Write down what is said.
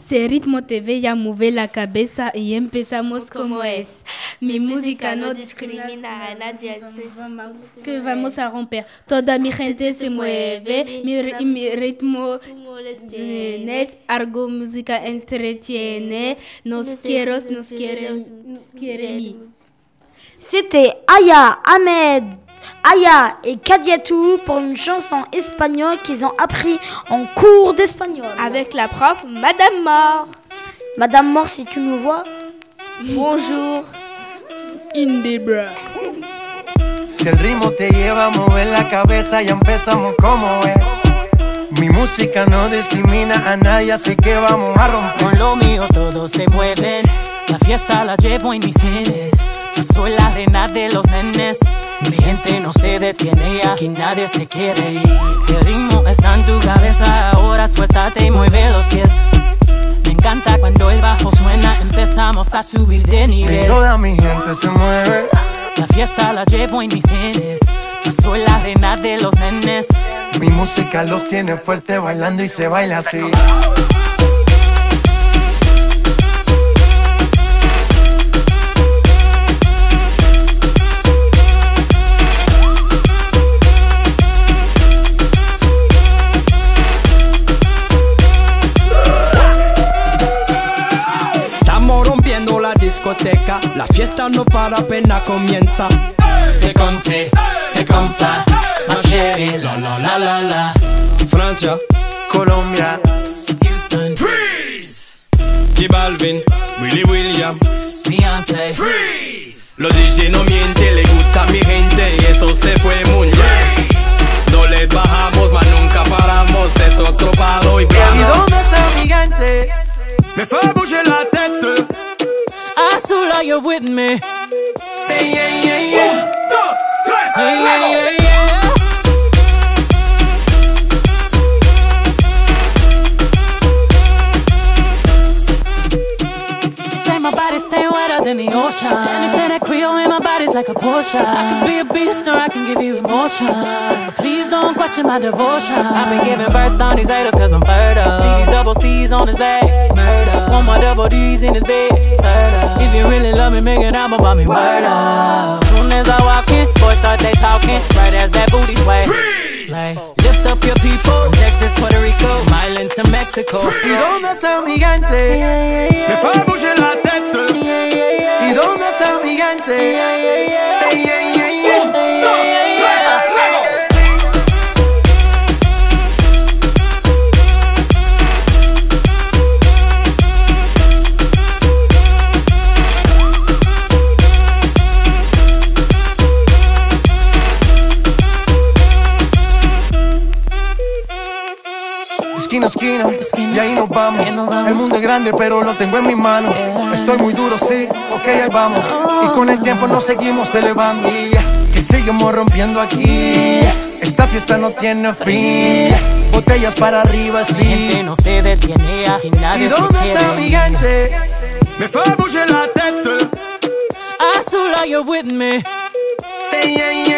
Ese ritmo te ve ya mover la cabeza y empezamos como es. Mi música no discrimina a nadie. Que vamos a romper. Toda mi gente se mueve. Mi, mi ritmo es algo música entretiene. Nos quiero, nos quiere, nos quiere mi. C'était Aya, Ahmed, Aya et Kadiatou pour une chanson espagnole qu'ils ont appris en cours d'espagnol. Avec la prof Madame Mort. Madame Mort, si tu nous vois, bonjour. Indebra. Si el ritmo te lleva a mover la cabeza, ya empezamos como es. Mi música no discrimina a nadie, así que vamos a romper. Con lo mío todos se mueven. La fiesta la llevo en mis genes. Yo soy la reina de los nenes. Mi gente no se detiene, aquí nadie se quiere ir. Si el ritmo está en tu cabeza, ahora suéltate y mueve los pies. Me encanta cuando el bajo suena, empezamos a subir de Y nivel. toda mi gente se mueve. La fiesta la llevo en mis genes. Yo soy la reina de los nenes. Mi música los tiene fuerte bailando y se baila así. Discoteca, la fiesta no para apenas comienza. C'est comme c'est, c'est comme ça. Ma chérie, la la la la la. Francia, Colombia, Houston, J Balvin, Willy William. Beyoncé. Los DJ no mienten, le gusta a mi gente y eso se fue muy bien. No les bajamos, mas nunca paramos, es otro palo y ¿Y piano. dónde está mi gente? Me la tête. Azula, you're with me. Say yeah, yeah, yeah. Yeah, yeah, yeah, yeah. Say my body stay wetter than the ocean. And they say that Creole in my body's like a Porsche. I can be a beast or I can give you emotion. But please don't question my devotion. I've been giving birth on these haters cause I'm fertile. See these double C's on his back. Murder. One more double D's in his bed. Serta. If you really love me, make an album about me. Word up. Soon as I walk in, boys start they talking. Right as that booty sway. Slay. Lift up your people. From Texas, Puerto Rico, Islands to Mexico. ¿Y dónde está mi gente? Me fait bouger Esquina a esquina, y ahí nos vamos. El mundo es grande, pero lo tengo en mis manos. Estoy muy duro, sí, ok, ahí vamos. Y con el tiempo nos seguimos elevando. Y que seguimos rompiendo aquí. Esta fiesta no tiene fin. Botellas para arriba, Mi gente sí. no se detiene, aquí ¿Y nadie se dónde está mi gente? Me fait bouger la tête. Azula, you're with me. Say yeah, yeah,